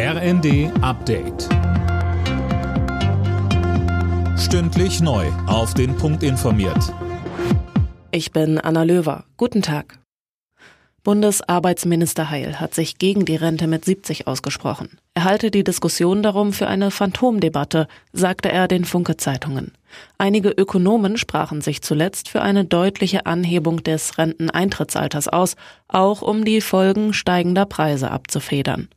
RND Update. Stündlich neu. Auf den Punkt informiert. Ich bin Anna Löwer. Guten Tag. Bundesarbeitsminister Heil hat sich gegen die Rente mit 70 ausgesprochen. Er halte die Diskussion darum für eine Phantomdebatte, sagte er den Funke Zeitungen. Einige Ökonomen sprachen sich zuletzt für eine deutliche Anhebung des Renteneintrittsalters aus, auch um die Folgen steigender Preise abzufedern.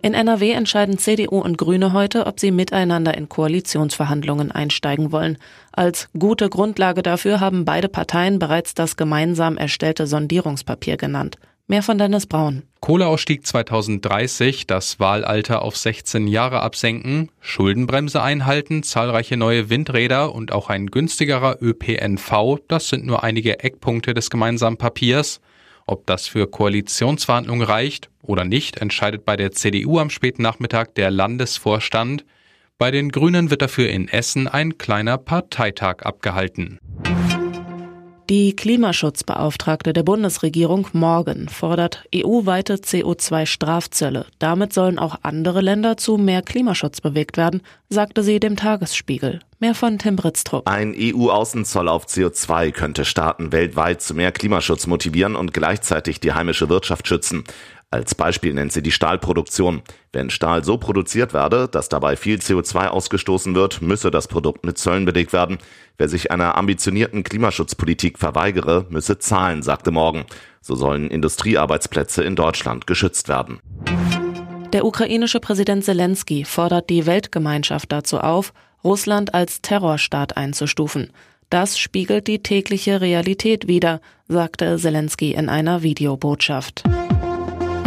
In NRW entscheiden CDU und Grüne heute, ob sie miteinander in Koalitionsverhandlungen einsteigen wollen. Als gute Grundlage dafür haben beide Parteien bereits das gemeinsam erstellte Sondierungspapier genannt. Mehr von Dennis Braun. Kohleausstieg 2030, das Wahlalter auf 16 Jahre absenken, Schuldenbremse einhalten, zahlreiche neue Windräder und auch ein günstigerer ÖPNV, das sind nur einige Eckpunkte des gemeinsamen Papiers. Ob das für Koalitionsverhandlungen reicht oder nicht, entscheidet bei der CDU am späten Nachmittag der Landesvorstand. Bei den Grünen wird dafür in Essen ein kleiner Parteitag abgehalten. Die Klimaschutzbeauftragte der Bundesregierung Morgan fordert EU-weite CO2-Strafzölle. Damit sollen auch andere Länder zu mehr Klimaschutz bewegt werden, sagte sie dem Tagesspiegel. Mehr von Tim Britztrup. Ein EU-Außenzoll auf CO2 könnte Staaten weltweit zu mehr Klimaschutz motivieren und gleichzeitig die heimische Wirtschaft schützen. Als Beispiel nennt sie die Stahlproduktion. Wenn Stahl so produziert werde, dass dabei viel CO2 ausgestoßen wird, müsse das Produkt mit Zöllen belegt werden. Wer sich einer ambitionierten Klimaschutzpolitik verweigere, müsse zahlen, sagte Morgen. So sollen Industriearbeitsplätze in Deutschland geschützt werden. Der ukrainische Präsident Zelensky fordert die Weltgemeinschaft dazu auf, Russland als Terrorstaat einzustufen. Das spiegelt die tägliche Realität wider, sagte Zelensky in einer Videobotschaft.